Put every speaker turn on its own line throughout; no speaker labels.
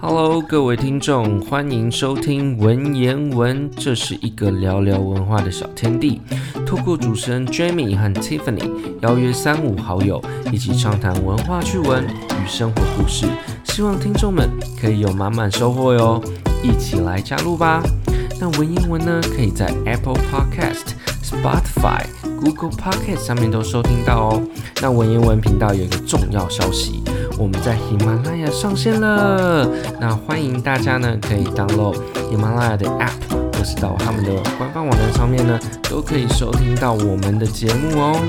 Hello，各位听众，欢迎收听文言文。这是一个聊聊文化的小天地，透过主持人 Jamie 和 Tiffany 邀约三五好友，一起畅谈文化趣闻与生活故事。希望听众们可以有满满收获哟，一起来加入吧。那文言文呢，可以在 Apple Podcast、Spotify、Google Podcast 上面都收听到哦。那文言文频道有一个重要消息。我们在喜马拉雅上线了，那欢迎大家呢可以 download 喜马拉雅的 app，或是到他们的官方网站上面呢，都可以收听到我们的节目哦。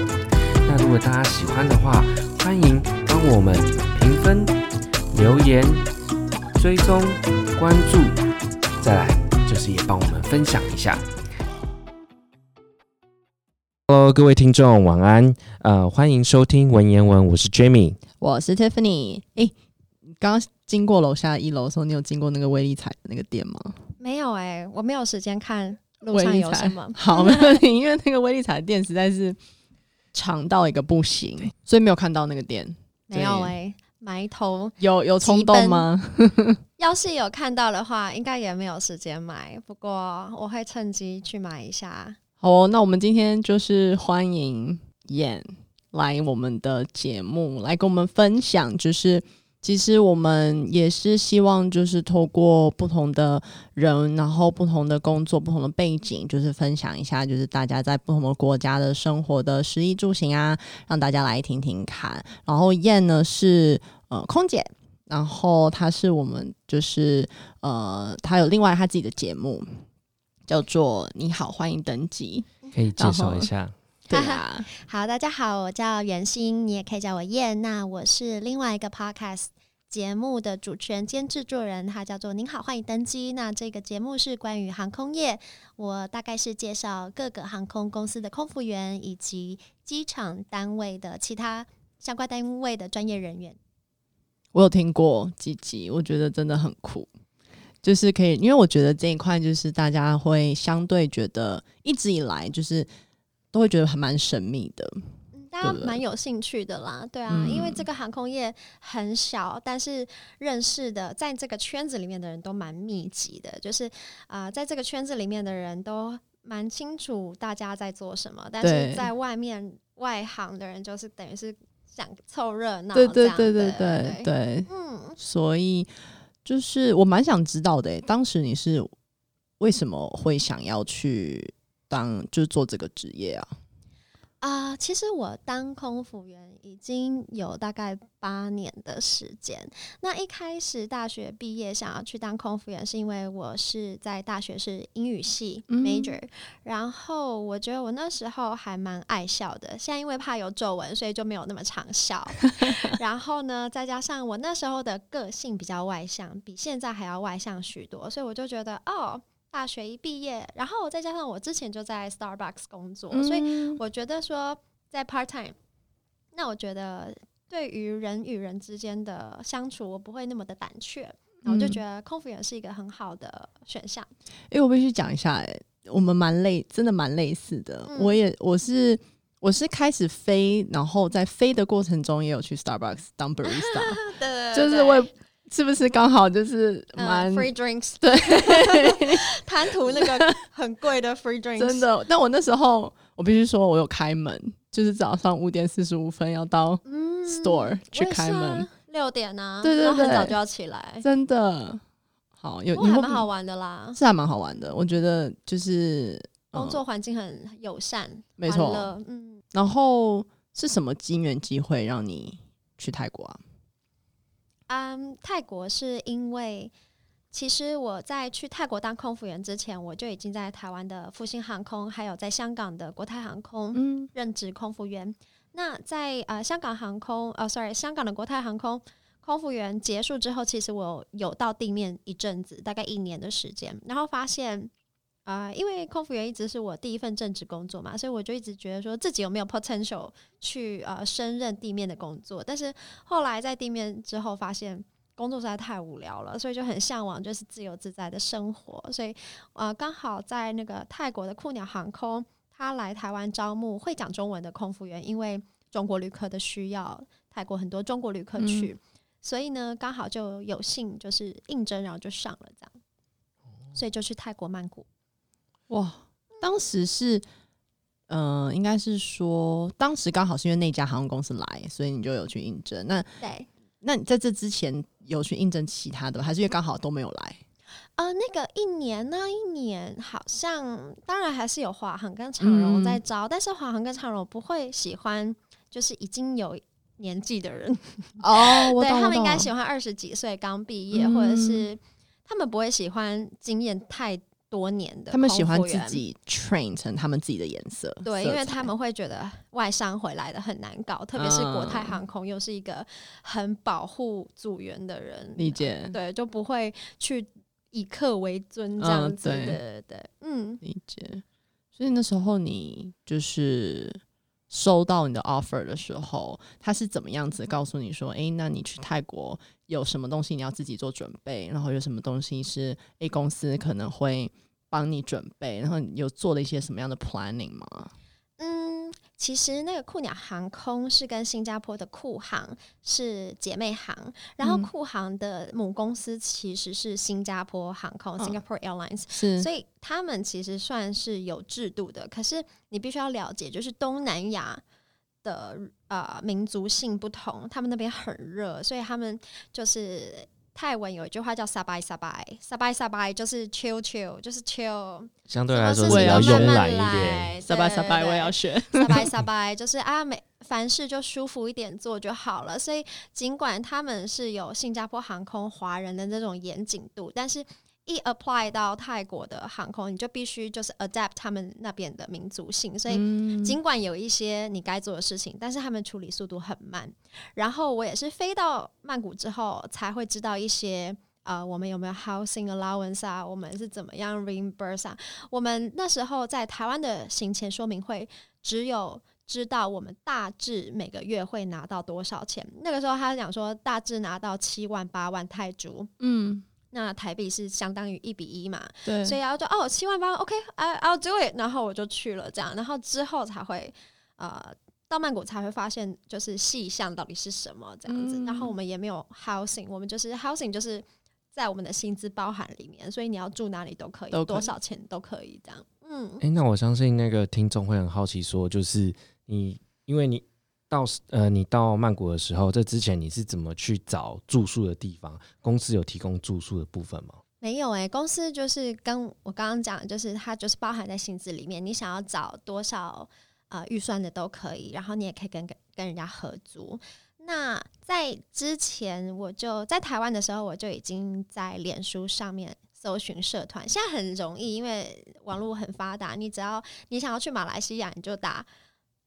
那如果大家喜欢的话，欢迎帮我们评分、留言、追踪、关注，再来就是也帮我们分享一下。Hello，各位听众，晚安。呃，欢迎收听文言文，我是 Jamie。
我是 Tiffany，刚刚经过楼下一楼的时候，你有经过那个威力彩的那个店吗？
没有哎、欸，我没有时间看路上有什么。
好，没问题，因为那个威力彩的店实在是长到一个不行，所以没有看到那个店。
没有哎、欸，埋头
有有冲动吗？
要是有看到的话，应该也没有时间买。不过我会趁机去买一下。
好、哦，那我们今天就是欢迎燕。来我们的节目，来跟我们分享，就是其实我们也是希望，就是透过不同的人，然后不同的工作、不同的背景，就是分享一下，就是大家在不同的国家的生活的食衣住行啊，让大家来听听看。然后燕呢是呃空姐，然后她是我们就是呃她有另外她自己的节目，叫做《你好，欢迎登机》，
可以介绍一下。
对啊，
好，大家好，我叫袁心，你也可以叫我燕。那我是另外一个 podcast 节目的主持人兼制作人，它叫做“您好，欢迎登机”。那这个节目是关于航空业，我大概是介绍各个航空公司的空服员以及机场单位的其他相关单位的专业人员。
我有听过几集，我觉得真的很酷，就是可以，因为我觉得这一块就是大家会相对觉得一直以来就是。都会觉得还蛮神秘的，
大家蛮有兴趣的啦，对啊，嗯、因为这个航空业很小，但是认识的在这个圈子里面的人都蛮密集的，就是啊、呃，在这个圈子里面的人都蛮清楚大家在做什么，但是在外面外行的人就是等于是想凑热闹，
对对对对。对。对，嗯，所以就是我蛮想知道的、当时你是为什么会想要去？当就是做这个职业啊？
啊、呃，其实我当空服员已经有大概八年的时间。那一开始大学毕业想要去当空服员，是因为我是在大学是英语系 major，、嗯、然后我觉得我那时候还蛮爱笑的。现在因为怕有皱纹，所以就没有那么常笑。然后呢，再加上我那时候的个性比较外向，比现在还要外向许多，所以我就觉得哦。大学一毕业，然后再加上我之前就在 Starbucks 工作，嗯、所以我觉得说在 part time，那我觉得对于人与人之间的相处，我不会那么的胆怯，然后我就觉得空服员是一个很好的选项。
因为我必须讲一下，哎，我们蛮类，真的蛮类似的。嗯、我也我是我是开始飞，然后在飞的过程中也有去 Starbucks 当 barista，
对，
就是为。是不是刚好就是蛮、uh,
free drinks？
对，
贪图那个很贵的 free drinks。
真的，但我那时候我必须说，我有开门，就是早上五点四十五分要到 store、嗯、去开门，
六点呢、啊，
对对对，
很早就要起来，
真的好有，
还蛮好玩的啦，
是还蛮好玩的。我觉得就是
工作环境很友善，
没错，嗯。然后是什么机缘机会让你去泰国啊？
嗯，um, 泰国是因为其实我在去泰国当空服员之前，我就已经在台湾的复兴航空，还有在香港的国泰航空任职空服员。嗯、那在呃香港航空，呃，sorry，香港的国泰航空空服员结束之后，其实我有到地面一阵子，大概一年的时间，然后发现。啊、呃，因为空服员一直是我第一份正职工作嘛，所以我就一直觉得说自己有没有 potential 去呃升任地面的工作。但是后来在地面之后，发现工作实在太无聊了，所以就很向往就是自由自在的生活。所以呃，刚好在那个泰国的酷鸟航空，他来台湾招募会讲中文的空服员，因为中国旅客的需要，泰国很多中国旅客去，嗯、所以呢，刚好就有幸就是应征，然后就上了这样，所以就去泰国曼谷。
哇，当时是，嗯、呃，应该是说，当时刚好是因为那家航空公司来，所以你就有去应征。那
对，
那你在这之前有去应征其他的，还是因为刚好都没有来？
呃，那个一年那一年好像，当然还是有华航跟长荣在招，嗯、但是华航跟长荣不会喜欢，就是已经有年纪的人。
哦，我
对他们应该喜欢二十几岁刚毕业，嗯、或者是他们不会喜欢经验太多年的，
他们喜欢自己 train 成他们自己的颜色。
对，因为他们会觉得外商回来的很难搞，特别是国泰航空又是一个很保护组员的人，
理解？
对，就不会去以客为尊这样子。对对对，嗯，
理解。所以那时候你就是。收到你的 offer 的时候，他是怎么样子告诉你说，诶、那你去泰国有什么东西你要自己做准备，然后有什么东西是 A 公司可能会帮你准备，然后你有做了一些什么样的 planning 吗？
其实那个酷鸟航空是跟新加坡的酷航是姐妹航，然后酷航的母公司其实是新加坡航空 （Singapore Airlines），
是，
所以他们其实算是有制度的。可是你必须要了解，就是东南亚的呃民族性不同，他们那边很热，所以他们就是。泰文有一句话叫 “sabai sabai”，“sabai sabai” 就是 chill chill，就是 chill。
相对来说是比较慵懒一点。
“sabai sabai” 我也要学。
“sabai sabai” 就是啊，每凡事就舒服一点做就好了。所以尽管他们是有新加坡航空华人的那种严谨度，但是。一 apply 到泰国的航空，你就必须就是 adapt 他们那边的民族性，所以尽管有一些你该做的事情，但是他们处理速度很慢。然后我也是飞到曼谷之后才会知道一些，呃，我们有没有 housing allowance 啊？我们是怎么样 reimburse 啊？我们那时候在台湾的行前说明会，只有知道我们大致每个月会拿到多少钱。那个时候他讲说大致拿到七万八万泰铢，嗯。那台币是相当于一比一嘛？对，所以要就哦，七万八，OK，I I'll do it，然后我就去了，这样，然后之后才会呃到曼谷才会发现就是细项到底是什么这样子，嗯、然后我们也没有 housing，我们就是 housing 就是在我们的薪资包含里面，所以你要住哪里都可以，可以多少钱都可以这样。嗯，
哎、欸，那我相信那个听众会很好奇，说就是你因为你。到呃，你到曼谷的时候，这之前你是怎么去找住宿的地方？公司有提供住宿的部分吗？
没有哎、公司就是跟我刚刚讲，就是它就是包含在薪资里面，你想要找多少呃预算的都可以，然后你也可以跟跟跟人家合租。那在之前我就在台湾的时候，我就已经在脸书上面搜寻社团，现在很容易，因为网络很发达，你只要你想要去马来西亚，你就打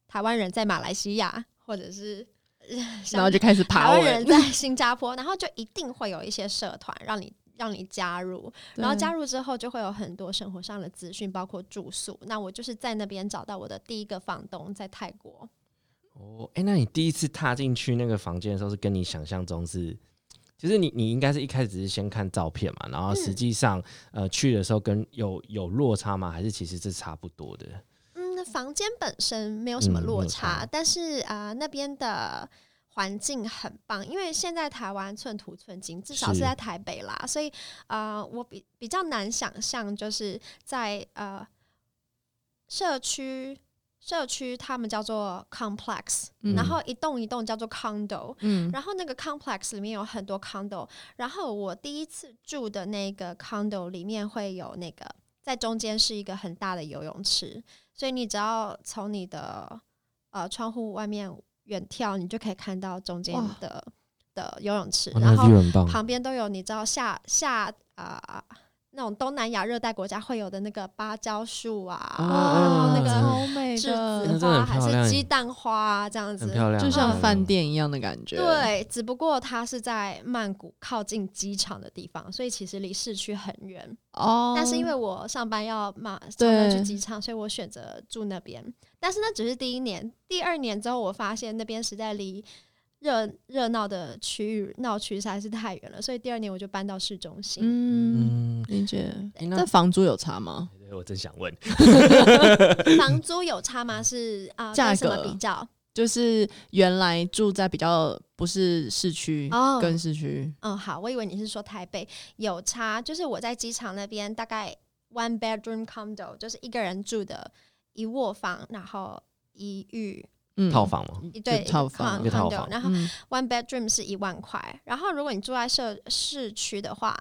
台湾人在马来西亚。或者是，
然后就开始爬文。
台湾人在新加坡，然后就一定会有一些社团让你让你加入，然后加入之后就会有很多生活上的资讯，包括住宿。那我就是在那边找到我的第一个房东，在泰国。
哦，哎、欸，那你第一次踏进去那个房间的时候，是跟你想象中是，其实你你应该是一开始只是先看照片嘛，然后实际上、嗯、呃去的时候跟有有落差吗？还是其实是差不多的？
房间本身没有什么落差，嗯、但是啊、呃，那边的环境很棒，因为现在台湾寸土寸金，至少是在台北啦，所以啊、呃，我比比较难想象，就是在呃社区社区，他们叫做 complex，、嗯、然后一栋一栋叫做 condo，嗯，然后那个 complex 里面有很多 condo，然后我第一次住的那个 condo 里面会有那个在中间是一个很大的游泳池。所以你只要从你的呃窗户外面远眺，你就可以看到中间的的游泳池，然后旁边都有你知道下下啊。呃那种东南亚热带国家会有的那个芭蕉树啊，哦，那个
超美
的栀子花还是鸡蛋花啊，这样子，
漂亮，
就像饭店一样的感觉。
对，只不过它是在曼谷靠近机场的地方，所以其实离市区很远哦。但是因为我上班要马上去机场，所以我选择住那边。但是那只是第一年，第二年之后我发现那边实在离。热热闹的区域闹区实在是太远了，所以第二年我就搬到市中心。
嗯，理解。那房租有差吗？
我真想问，
房租有差吗？是啊，价格、比较？
就是原来住在比较不是市区
哦，
跟市区。
嗯，好，我以为你是说台北有差，就是我在机场那边大概 one bedroom condo，就是一个人住的一卧房，然后一浴。
嗯，
套房吗？
对，
套房，
一个套房。
然后 one bedroom 是一万块，然后如果你住在市市区的话，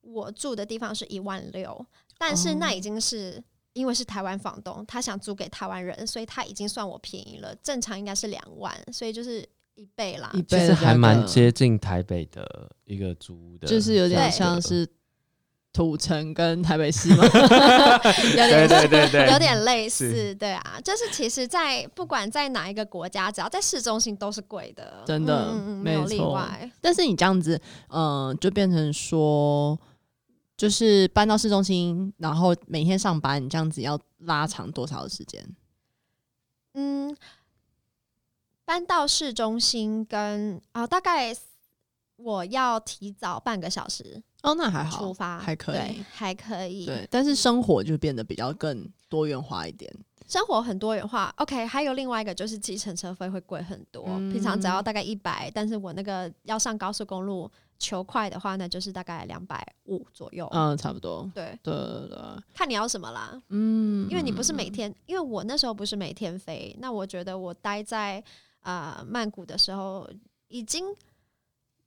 我住的地方是一万六，但是那已经是、哦、因为是台湾房东，他想租给台湾人，所以他已经算我便宜了。正常应该是两万，所以就是一倍啦。
一倍
其实还蛮接近台北的一个租屋的，
就是有点像是。土城跟台北市吗？
有点
对对对对，
有点类似，对啊，就是其实，在不管在哪一个国家，只要在市中心都是贵的，
真的，
嗯嗯，没有例外。
但是你这样子，嗯、呃，就变成说，就是搬到市中心，然后每天上班，你这样子要拉长多少的时间？
嗯，搬到市中心跟啊、哦，大概我要提早半个小时。
哦，那还好，
出发
还可以，
还可以。
对，但是生活就变得比较更多元化一点。
生活很多元化，OK。还有另外一个就是计程车费会贵很多，嗯，平常只要大概一百，但是我那个要上高速公路求快的话，那就是大概两百五左右。
嗯，差不多。
对
对对对，
看你要什么啦。
嗯，
因为你不是每天，因为我那时候不是每天飞，那我觉得我待在啊、呃、曼谷的时候已经。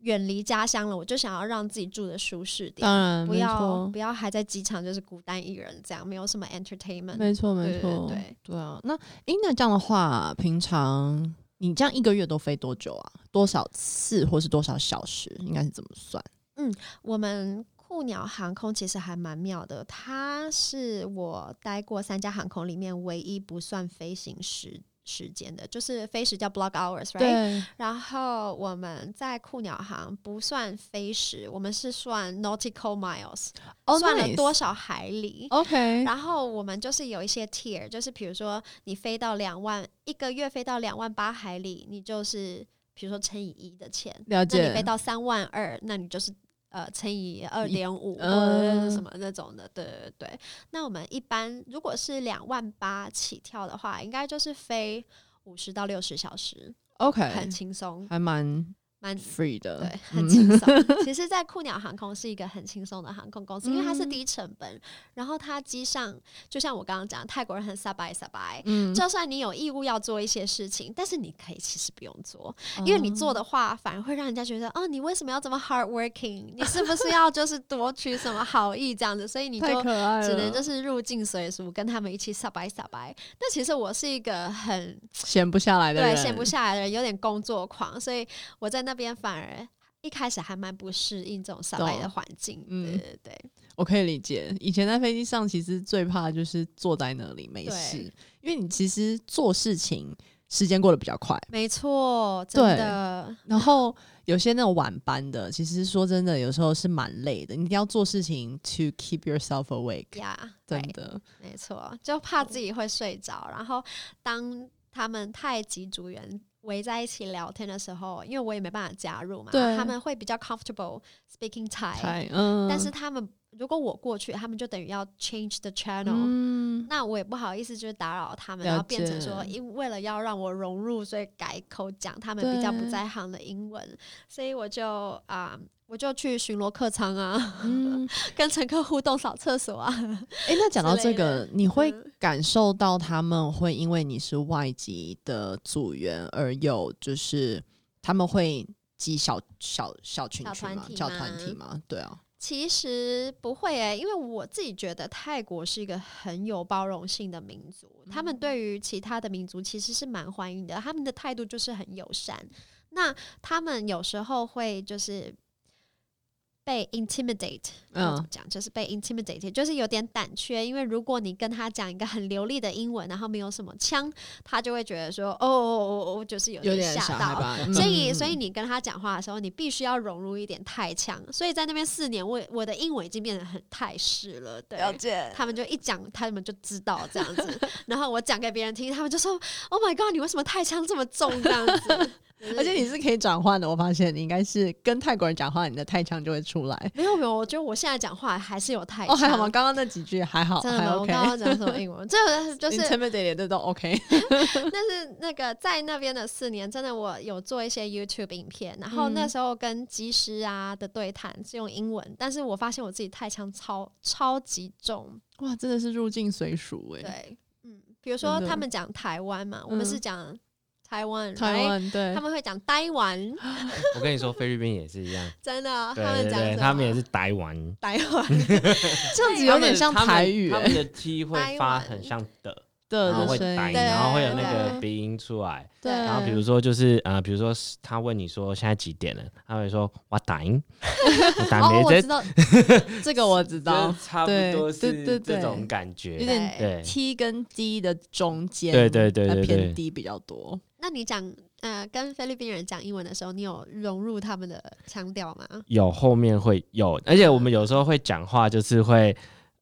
远离家乡了，我就想要让自己住的舒适点，
当然
不要不要还在机场就是孤单一人这样，没有什么 entertainment。
没错没错，对对啊。那诶，那这样的话，平常你这样一个月都飞多久啊？多少次或是多少小时？应该是怎么算？
嗯，我们酷鸟航空其实还蛮妙的，它是我待过三家航空里面唯一不算飞行时。时间的，就是飞时叫 block hours，right？
对。
然后我们在酷鸟行不算飞时，我们是算 nautical miles，oh, 算了多少海里。
OK。
然后我们就是有一些 tier，就是比如说你飞到两万一个月飞到两万八海里，你就是比如说乘以一的钱。
了解。
那你飞到三万二，那你就是。呃，乘以二点五什么那种的，对对对。那我们一般如果是两万八起跳的话，应该就是飞五十到六十小时
，OK，
很轻松，
还蛮。
蛮
free 的，
对，很轻松。其实，在酷鸟航空是一个很轻松的航空公司，因为它是低成本。然后，它机上就像我刚刚讲，泰国人很撒白撒白。嗯，就算你有义务要做一些事情，但是你可以其实不用做，因为你做的话，反而会让人家觉得，哦，你为什么要这么 hard working？你是不是要就是夺取什么好意这样子？所以你就只能就是入境随俗，跟他们一起撒白撒白。那其实我是一个很
闲不下来的人，
对，闲不下来的人，有点工作狂，所以我在那。那边反而一开始还蛮不适应这种上来的环境，嗯，对对对，
我可以理解。以前在飞机上，其实最怕就是坐在那里没事，因为你其实做事情时间过得比较快，
没错，真的。
然后有些那种晚班的，其实说真的，有时候是蛮累的。你一定要做事情 to keep yourself awake，
呀，yeah，
真的，
没错，就怕自己会睡着。然后当他们太急组员围在一起聊天的时候，因为我也没办法加入嘛，他们会比较 comfortable speaking Thai，嗯，但是他们如果我过去，他们就等于要 change the channel，嗯，那我也不好意思就是打扰他们，然后变成说，因为了要让我融入，所以改口讲他们比较不在行的英文，所以我就啊。Um, 我就去巡逻客舱啊，嗯、跟乘客互动扫厕所啊。
哎、欸，那讲到这个，你会感受到他们会因为你是外籍的组员而有，就是他们会挤小小小群群吗？小团体吗？对啊，
其实不会诶、欸，因为我自己觉得泰国是一个很有包容性的民族，嗯、他们对于其他的民族其实是蛮欢迎的，他们的态度就是很友善。那他们有时候会就是。被 intimidate，嗯，怎么讲？就是被 intimidate，就是有点胆怯。因为如果你跟他讲一个很流利的英文，然后没有什么腔，他就会觉得说，哦哦哦哦，就是有点吓到。所以，嗯、所以你跟他讲话的时候，你必须要融入一点泰腔。所以在那边四年，我我的英文已经变得很泰式了。对，了解。他们就一讲，他们就知道这样子。然后我讲给别人听，他们就说，Oh my god，你为什么泰腔这么重？这样子。
而且你是可以转换的，我发现你应该是跟泰国人讲话，你的泰腔就会出来。
没有没有，我觉得我现在讲话还是有太。
哦，还好吗？刚刚那几句还好，
真的。我刚刚讲什么英文？这个就是
intimidated 这都 OK。
但是那个在那边的四年，真的我有做一些 YouTube 影片，然后那时候跟机师啊的对谈是用英文，但是我发现我自己太腔超超级重，
哇，真的是入境随俗哎。
对，嗯，比如说他们讲台湾嘛，我们是讲。台湾，
台湾，对，
他们会讲台湾。
我跟你说，菲律宾也是一样，
真的，
他们讲，他们也是台湾，
台湾，
这样子有点像台语，
他们的 T 会发很像的，然后会呆，然后会有那个鼻音出来。对，然后比如说就是呃，比如说他问你说现在几点了，他会说我打音，我打没
这，这个我知道，
差不多是这种感觉，
有点 T 跟 D 的中间，
对对对对，
偏低比较多。
那你讲呃跟菲律宾人讲英文的时候，你有融入他们的腔调吗？
有，后面会有，而且我们有时候会讲话，就是会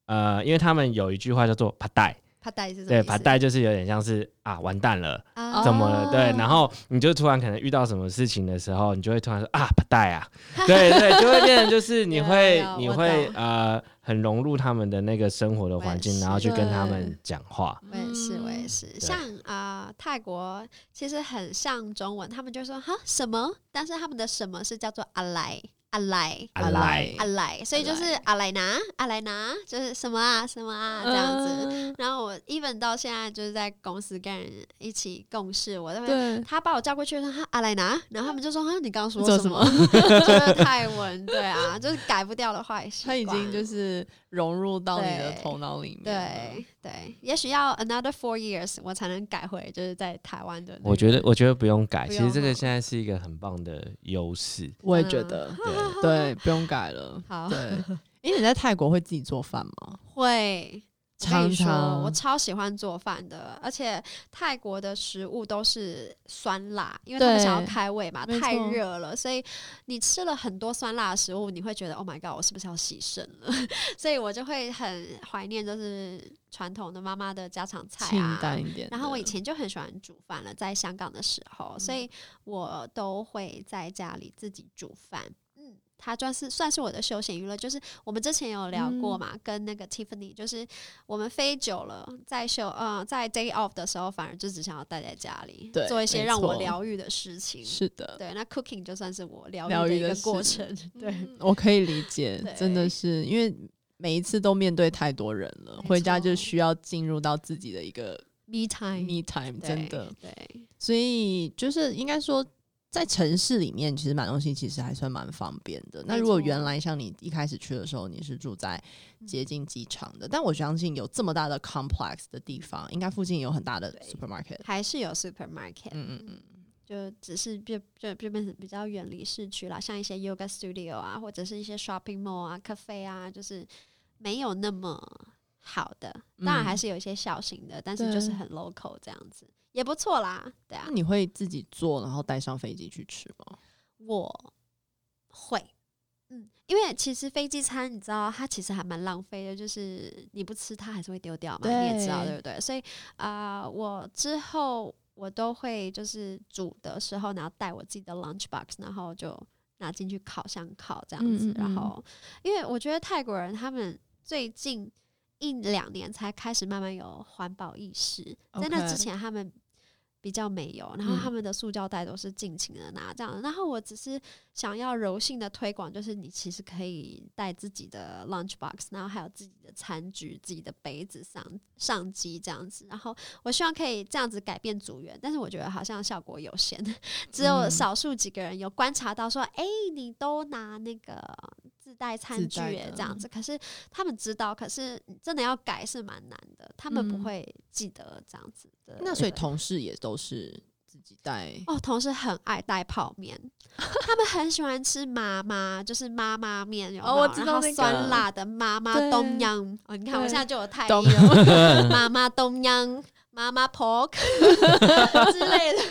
呃，因为他们有一句话叫做“帕带”，
帕带是什么？
对，怕带就是有点像是啊，完蛋了，啊、怎么了？对，然后你就突然可能遇到什么事情的时候，你就会突然说啊，怕带啊，对对，就会变成就是你会你会呃。很融入他们的那个生活的环境，然后去跟他们讲话。
我也是，我也是。像啊、呃，泰国其实很像中文，他们就说哈什么，但是他们的什么是叫做阿来。阿莱
阿莱
阿莱，所以就是阿莱拿阿莱拿，就是什么啊什么啊这样子。Uh, 然后我 even 到现在就是在公司跟人一起共事，我那边他把我叫过去说他阿莱拿，然后他们就说哈你刚刚说什么？就是泰文，对啊，就是改不掉的坏习惯。
他已经就是融入到你的头脑里面。
对对，也许要 another four years 我才能改回就是在台湾的。
我觉得我觉得不用改，其实这个现在是一个很棒的优势。
我也觉得。对对，不用改了。好，对，因为你在泰国会自己做饭吗？
会，常常。我超喜欢做饭的，而且泰国的食物都是酸辣，因为他们想要开胃嘛，太热了，所以你吃了很多酸辣的食物，你会觉得 Oh my God，我是不是要牺牲了？所以我就会很怀念，就是传统的妈妈的家常菜啊，
清淡一点。
然后我以前就很喜欢煮饭了，在香港的时候，所以我都会在家里自己煮饭。它算是算是我的休闲娱乐，就是我们之前有聊过嘛，嗯、跟那个 Tiffany，就是我们飞久了，在休呃在 day off 的时候，反而就只想要待在家里，对做一些让我疗愈的事情。
是的，
对，那 cooking 就算是我疗愈的一个过程。对、嗯，
我可以理解，真的是因为每一次都面对太多人了，回家就需要进入到自己的一个
me time，me
time，真的
对，对
所以就是应该说。在城市里面，其实买东西其实还算蛮方便的。那如果原来像你一开始去的时候，你是住在接近机场的，但我相信有这么大的 complex 的地方，应该附近有很大的 supermarket，
还是有 supermarket。
嗯嗯嗯，
就只是就就就变成比较远离市区啦，像一些 yoga studio 啊，或者是一些 shopping mall 啊、cafe 啊，就是没有那么好的。当然还是有一些小型的，但是就是很 local 这样子。也不错啦，对啊。那
你会自己做，然后带上飞机去吃吗？
我会，嗯，因为其实飞机餐你知道，它其实还蛮浪费的，就是你不吃它还是会丢掉嘛，你也知道对不对？所以啊、呃，我之后我都会就是煮的时候，然后带我自己的 lunch box，然后就拿进去烤箱烤这样子。嗯嗯嗯，然后，因为我觉得泰国人他们最近一两年才开始慢慢有环保意识，在那之前他们。比较没有，然后他们的塑胶袋都是尽情的拿这样然后我只是想要柔性的推广，就是你其实可以带自己的 lunch box，然后还有自己的餐具、自己的杯子上上机这样子，然后我希望可以这样子改变组员，但是我觉得好像效果有限，只有少数几个人有观察到说，哎、嗯，你都拿那个。自带餐具这样子，可是他们知道，可是真的要改是蛮难的，他们不会记得这样子的。
那所以同事也都是自己带
哦，同事很爱带泡面，他们很喜欢吃妈妈，就是妈妈面，有哦，我知道那个酸辣的妈妈东阳哦，你看我现在就有泰语，妈妈东阳。妈妈 pork 之类的，好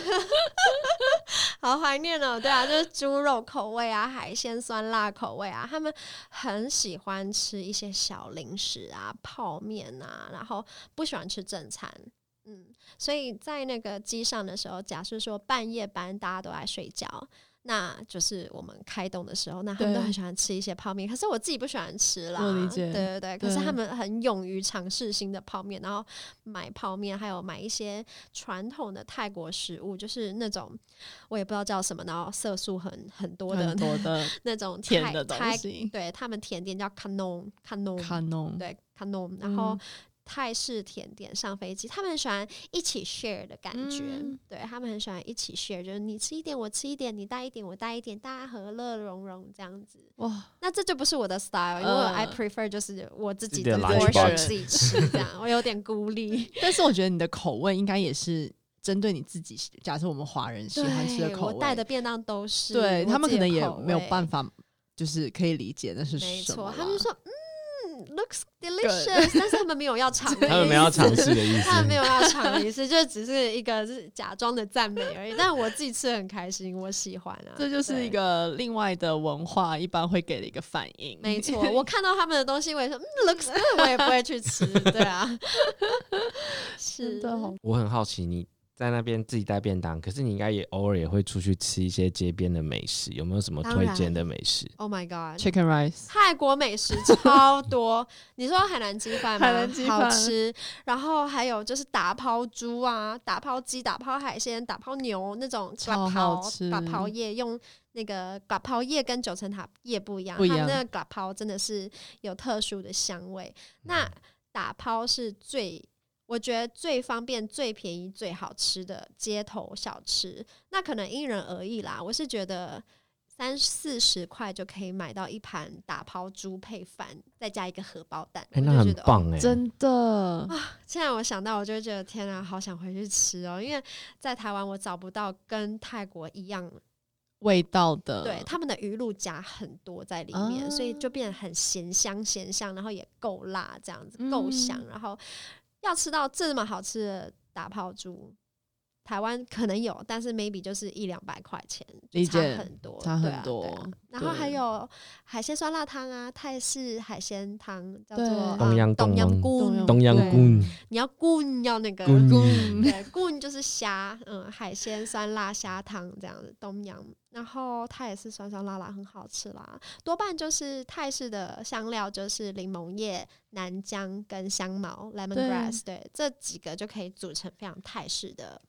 怀念哦。对啊，就是猪肉口味啊，海鲜酸辣口味啊，他们很喜欢吃一些小零食啊，泡面啊，然后不喜欢吃正餐。嗯，所以在那个机上的时候，假设说半夜班大家都在睡觉。那就是我们开动的时候，那他们都很喜欢吃一些泡面，可是我自己不喜欢吃啦。
我理解。
对对对，可是他们很勇于尝试新的泡面，然后买泡面，还有买一些传统的泰国食物，就是那种我也不知道叫什么，然后色素很很多的、
很多的
那种
甜的东西。
对，他们甜点叫 Kanon Kanon
Kanon，
对 Kanon，然后。泰式甜点上飞机，他们很喜欢一起 share 的感觉，嗯、对他们很喜欢一起 share，就是你吃一点，我吃一点，你带一点，我带一点，大家和乐融融这样子。哇，那这就不是我的 style，因为 I prefer 就是我自己的 portion 自己吃这样，我有点孤立。
但是我觉得你的口味应该也是针对你自己，假设我们华人喜欢吃的口味，
我带的便当都是，
对他们可能也没有办法，就是可以理解那是什么。没错，
他们说嗯。Looks delicious，但是他们没有要尝，
他们没有要尝试的意思，
他们没有要尝的意思，就只是一个是假装的赞美而已。但我自己吃的很开心，我喜欢啊。
这就是一个另外的文化，一般会给的一个反应。
没错，我看到他们的东西，我也说嗯，looks good，我也不会去吃。对啊，是的。
我很好奇你。在那边自己带便当，可是你应该也偶尔也会出去吃一些街边的美食，有没有什么推荐的美食
？Oh my god，Chicken
rice，
泰国美食超多。你说海南鸡饭吗？
海南鸡饭
好吃。然后还有就是打抛猪啊，打抛鸡、打抛海鲜、打抛牛那种，
超好吃。
打抛叶用那个打抛叶跟九层塔叶不一样，它那个打抛真的是有特殊的香味。嗯、那打抛是最。我觉得最方便、最便宜、最好吃的街头小吃，那可能因人而异啦。我是觉得三四十块就可以买到一盘打抛猪配饭，再加一个荷包蛋，
欸、那很棒哎、欸，
真的
啊！现在我想到，我就觉得天啊，好想回去吃哦，因为在台湾我找不到跟泰国一样
味道的，
对，他们的鱼露加很多在里面，啊、所以就变得很咸香咸香，然后也够辣，这样子够香，嗯、然后。要吃到这么好吃的打泡猪，台湾可能有，但是 maybe 就是一两百块钱，差很多，
差很多。
啊，啊。然后还有海鲜酸辣汤啊，泰式海鲜汤叫做
冬阴
冬阴功，
冬阴功。
你要棍要那个棍，对，功就是虾，嗯，海鲜酸辣虾汤这样子，东阳。然后它也是酸酸辣辣，很好吃啦。多半就是泰式的香料，就是柠檬叶、南姜跟香茅 （lemongrass），对，对，这几个就可以组成非常泰式的。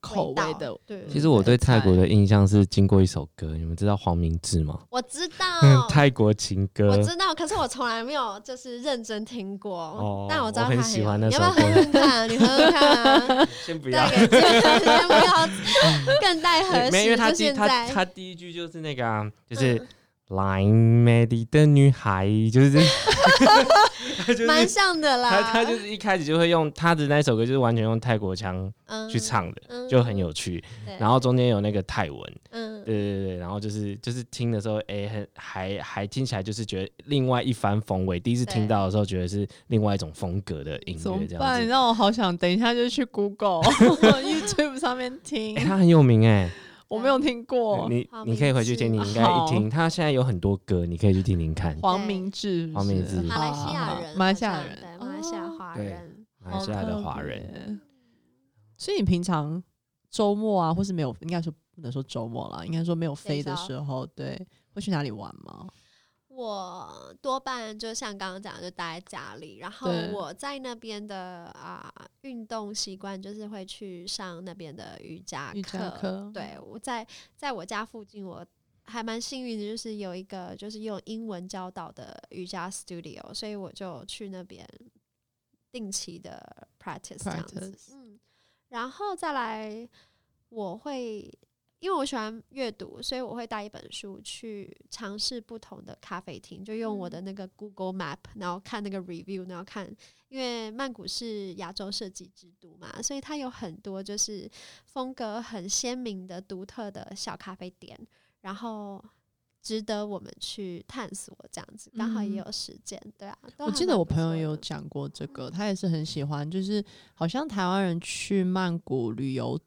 口味的，
对。
其实我对泰国的印象是经过一首歌，你们知道黄明志吗？
我知道，
泰国情歌。
我知道，可是我从来没有就是认真听过。哦。但我知道他
很喜欢那首歌。
你要不要喝喝看？你喝喝看。
先不要。
先不要。更待何时？
因为他第他他第一句就是那个，就是。来美丽的女孩，就是 这，
蛮像的啦。
他他就是一开始就会用他的那首歌，就是完全用泰国腔去唱的，嗯、就很有趣。嗯、然后中间有那个泰文，嗯，对对对。然后就是就是听的时候，哎、欸，很还还听起来就是觉得另外一番风味。第一次听到的时候，觉得是另外一种风格的音乐，这样子。怎么办？
你让我好想等一下就去 Google YouTube 上面听。
他、欸、很有名哎、欸。
我没有听过，
你你可以回去听，你应该一听。他现在有很多歌，你可以去听听看。
黄明志，
黄明志，
马来西亚人，
马来西亚人，
马来西亚华人，
马来西亚的华人。
所以你平常周末啊，或是没有，应该说不能说周末啦，应该说没有飞的时候，对，会去哪里玩吗？
我多半就像刚刚讲的，就待在家里。然后我在那边的啊运动习惯就是会去上那边的瑜伽课。对，我在在我家附近，我还蛮幸运的，就是有一个就是用英文教导的瑜伽 studio，所以我就去那边定期的 practice 这样子。嗯，然后再来我会。因为我喜欢阅读，所以我会带一本书去尝试不同的咖啡厅，就用我的那个 Google Map，然后看那个 review，然后看，因为曼谷是亚洲设计之都嘛，所以它有很多就是风格很鲜明的独特的小咖啡店，然后值得我们去探索。这样子刚好也有时间，嗯、对啊。
我记得我朋友有讲过这个，他也是很喜欢，就是好像台湾人去曼谷旅游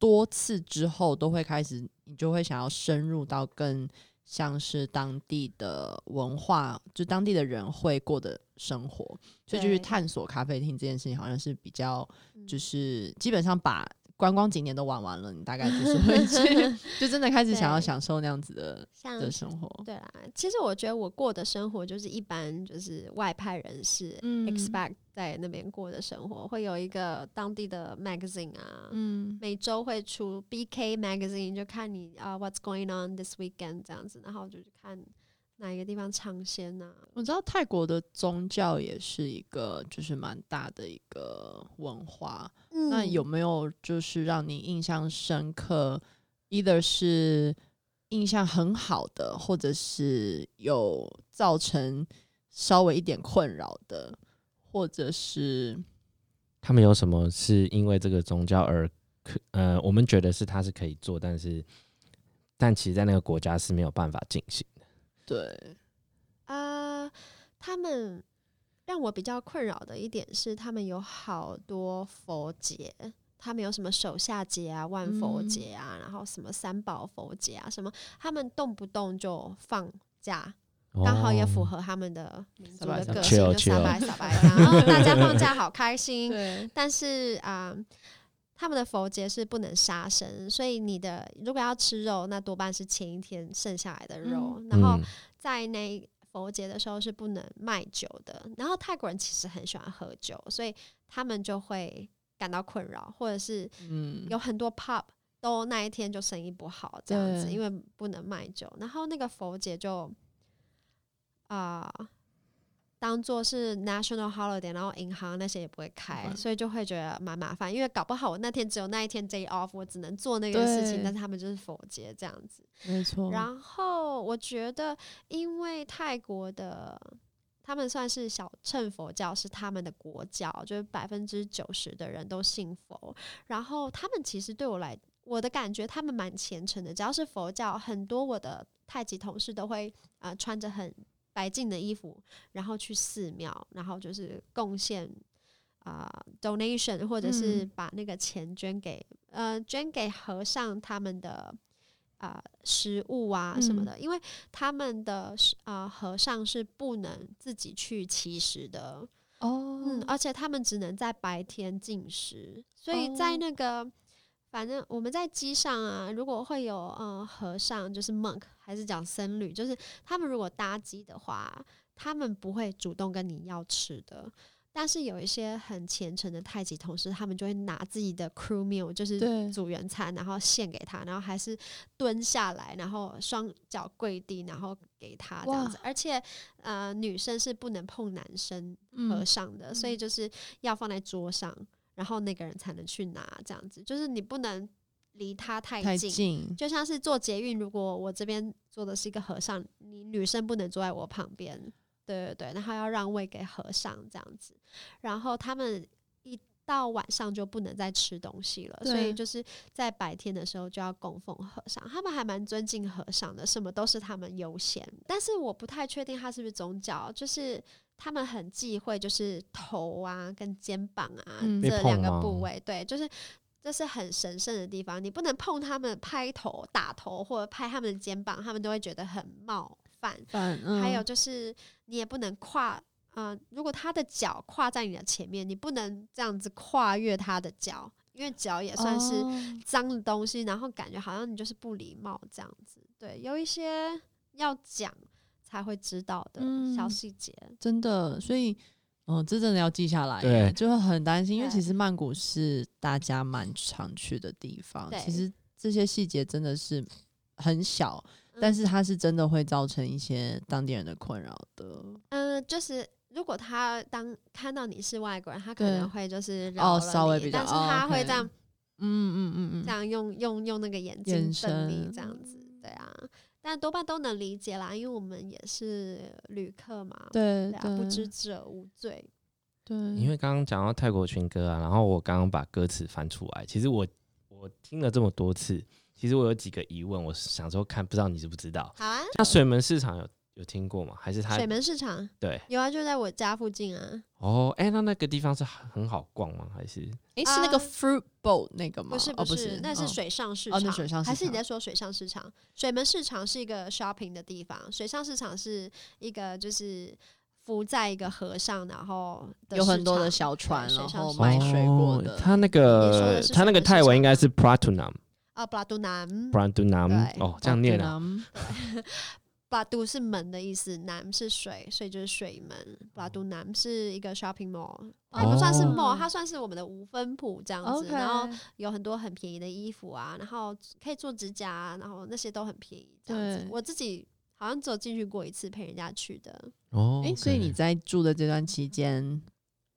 多次之后，都会开始，你就会想要深入到更像是当地的文化，就当地的人会过的生活，所以就是探索咖啡厅这件事情，好像是比较，就是基本上把。观光景点都玩完了，你大概就是会去，就真的开始想要享受那样子的的生活。
对啦，其实我觉得我过的生活就是一般就是外派人士、嗯、expect 在那边过的生活，会有一个当地的 magazine 啊，嗯、每周会出 BK magazine，就看你啊、uh, what's going on this weekend 这样子，然后就去看。哪一个地方尝鲜呢？
我知道泰国的宗教也是一个，就是蛮大的一个文化。嗯、那有没有就是让你印象深刻，either 是印象很好的，或者是有造成稍微一点困扰的，或者是
他们有什么是因为这个宗教而可呃，我们觉得是他是可以做，但是但其实在那个国家是没有办法进行。
对，
啊、呃，他们让我比较困扰的一点是，他们有好多佛节，他们有什么手下节啊、万佛节啊，嗯、然后什么三宝佛节啊，什么，他们动不动就放假，刚、哦、好也符合他们的民族的个性，就撒白撒白，然后大家放假好开心。但是啊。呃他们的佛节是不能杀生，所以你的如果要吃肉，那多半是前一天剩下来的肉。嗯、然后在那佛节的时候是不能卖酒的。然后泰国人其实很喜欢喝酒，所以他们就会感到困扰，或者是有很多 pub 都那一天就生意不好这样子，对因为不能卖酒。然后那个佛节就啊。呃当做是 national holiday，然后银行那些也不会开，嗯、所以就会觉得蛮麻烦。因为搞不好我那天只有那一天 day off，我只能做那个事情，但是他们就是佛节这样子。
没错。
然后我觉得，因为泰国的他们算是小乘佛教，是他们的国教，就是百分之九十的人都信佛。然后他们其实对我来，我的感觉他们蛮虔诚的。只要是佛教，很多我的太极同事都会啊、呃、穿着很。白净的衣服，然后去寺庙，然后就是贡献啊、呃、donation，或者是把那个钱捐给、嗯、呃捐给和尚他们的啊、呃、食物啊什么的，嗯、因为他们的啊、呃、和尚是不能自己去乞食的哦，嗯，而且他们只能在白天进食，所以在那个。哦反正我们在机上啊，如果会有嗯和尚，就是 monk，还是讲僧侣，就是他们如果搭机的话，他们不会主动跟你要吃的。但是有一些很虔诚的太极同事，他们就会拿自己的 crew meal，就是组员餐，然后献给他，然后还是蹲下来，然后双脚跪地，然后给他这样子。而且呃，女生是不能碰男生和尚的，嗯、所以就是要放在桌上。然后那个人才能去拿，这样子就是你不能离他太近，太近就像是做捷运，如果我这边坐的是一个和尚，你女生不能坐在我旁边，对对对，然后要让位给和尚这样子。然后他们一到晚上就不能再吃东西了，所以就是在白天的时候就要供奉和尚。他们还蛮尊敬和尚的，什么都是他们优先。但是我不太确定他是不是宗教，就是。他们很忌讳，就是头啊跟肩膀啊、嗯、这两个部位，对，就是这是很神圣的地方，你不能碰他们拍头、打头或者拍他们的肩膀，他们都会觉得很冒犯。嗯、还有就是你也不能跨，嗯、呃，如果他的脚跨在你的前面，你不能这样子跨越他的脚，因为脚也算是脏的东西，哦、然后感觉好像你就是不礼貌这样子。对，有一些要讲。才会知道的小细节、嗯，真的，所以，嗯、呃，这真的要记下来，对，就会很担心，因为其实曼谷是大家蛮常去的地方，对其实这些细节真的是很小，嗯、但是它是真的会造成一些当地人的困扰的。嗯，就是如果他当看到你是外国人，他可能会就是哦稍微比较，但是他会这样，嗯嗯嗯嗯，这样用用用那个眼睛瞪你这样子，对啊。但多半都能理解啦，因为我们也是旅客嘛。对，对啊，不知者无罪。对，因为刚刚讲到泰国情歌啊，然后我刚刚把歌词翻出来，其实我我听了这么多次，其实我有几个疑问，我想说看，不知道你知不知道？好啊。那水门市场有
有听过吗？还是它
水门市场？
对，
有啊，就在我家附近啊。
哦，哎、欸，那那个地方是很好逛吗？还是？
哎、欸，是那个 fruit boat 那个吗？
不是，不是，哦、不是那是水上市场。
哦，那水上市场。
还是你在说水上市场？水门市场是一个 shopping 的地方，水上市场是一个就是浮在一个河上，然后
有很多的小船，然后卖水果的。
他、哦、那个他那个泰文应该是 Pratunam
啊，Pratunam
Pratunam 哦，这样念啊。
巴杜是门的意思，南是水，所以就是水门。巴杜南是一个 shopping mall，它不算是 mall，它算是我们的五分埔这样子。Okay. 然后有很多很便宜的衣服啊，然后可以做指甲，然后那些都很便宜这样子。我自己好像只有进去过一次，陪人家去的。
哦，哎，所以你在住的这段期间，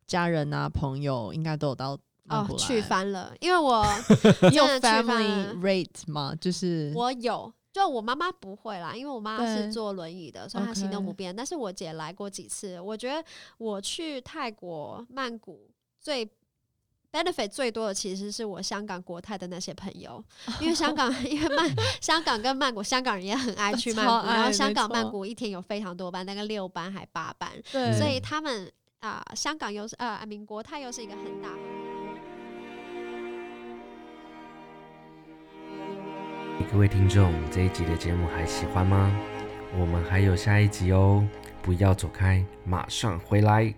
家人啊朋友应该都有到
哦去翻了，因为我
你有 family rate 吗？就是
我有。就我妈妈不会啦，因为我妈是坐轮椅的，所以她行动不便。但是我姐来过几次，我觉得我去泰国曼谷最 benefit 最多的其实是我香港国泰的那些朋友，因为香港因为曼 香港跟曼谷，香港人也很爱 去曼谷，然后香港曼谷一天有非常多班，大概六班还八班，所以他们啊、呃，香港又是啊，民国泰又是一个很大。
各位听众，这一集的节目还喜欢吗？我们还有下一集哦，不要走开，马上回来。